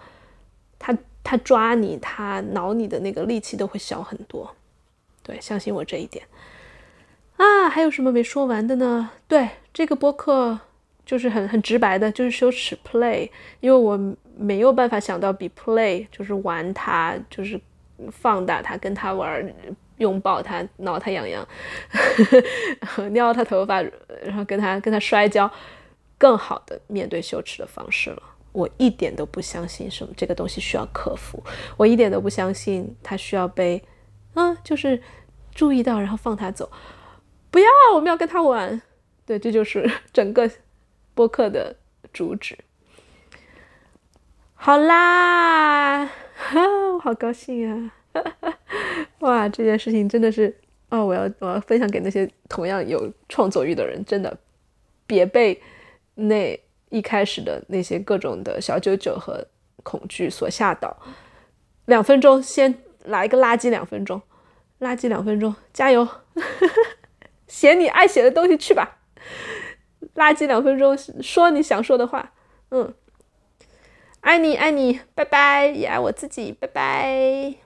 它。他抓你，他挠你的那个力气都会小很多，对，相信我这一点啊。还有什么没说完的呢？对，这个播客就是很很直白的，就是羞耻 play，因为我没有办法想到比 play 就是玩他，就是放大他，跟他玩，拥抱他，挠他痒痒，撩他头发，然后跟他跟他摔跤，更好的面对羞耻的方式了。我一点都不相信什么这个东西需要克服，我一点都不相信它需要被，啊，就是注意到，然后放他走。不要，我们要跟他玩。对，这就是整个播客的主旨。好啦，我好高兴啊！哇，这件事情真的是，哦，我要我要分享给那些同样有创作欲的人，真的别被那一开始的那些各种的小九九和恐惧所吓倒。两分钟，先来一个垃圾两分钟，垃圾两分钟，加油！写你爱写的东西去吧，垃圾两分钟，说你想说的话，嗯，爱你爱你，拜拜，也爱我自己，拜拜。